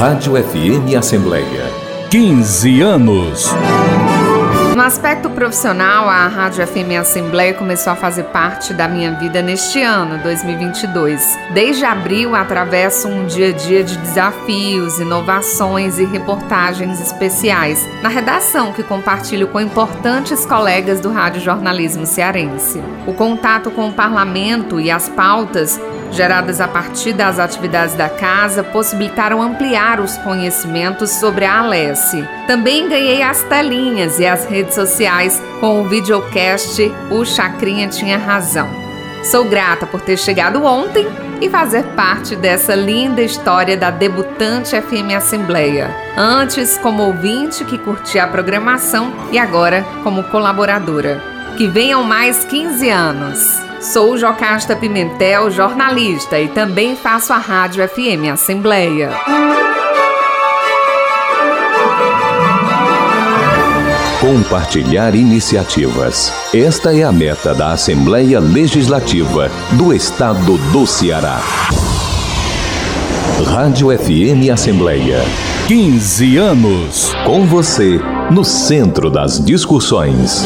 Rádio FM Assembleia. 15 anos. No aspecto profissional, a Rádio FM Assembleia começou a fazer parte da minha vida neste ano, 2022. Desde abril, atravesso um dia a dia de desafios, inovações e reportagens especiais na redação que compartilho com importantes colegas do Rádio Jornalismo Cearense. O contato com o parlamento e as pautas geradas a partir das atividades da casa, possibilitaram ampliar os conhecimentos sobre a Alesse. Também ganhei as telinhas e as redes sociais com o videocast O Chacrinha Tinha Razão. Sou grata por ter chegado ontem e fazer parte dessa linda história da debutante FM Assembleia. Antes como ouvinte que curtia a programação e agora como colaboradora. Que venham mais 15 anos. Sou Jocasta Pimentel, jornalista e também faço a Rádio FM Assembleia. Compartilhar iniciativas. Esta é a meta da Assembleia Legislativa do Estado do Ceará. Rádio FM Assembleia. 15 anos. Com você, no centro das discussões.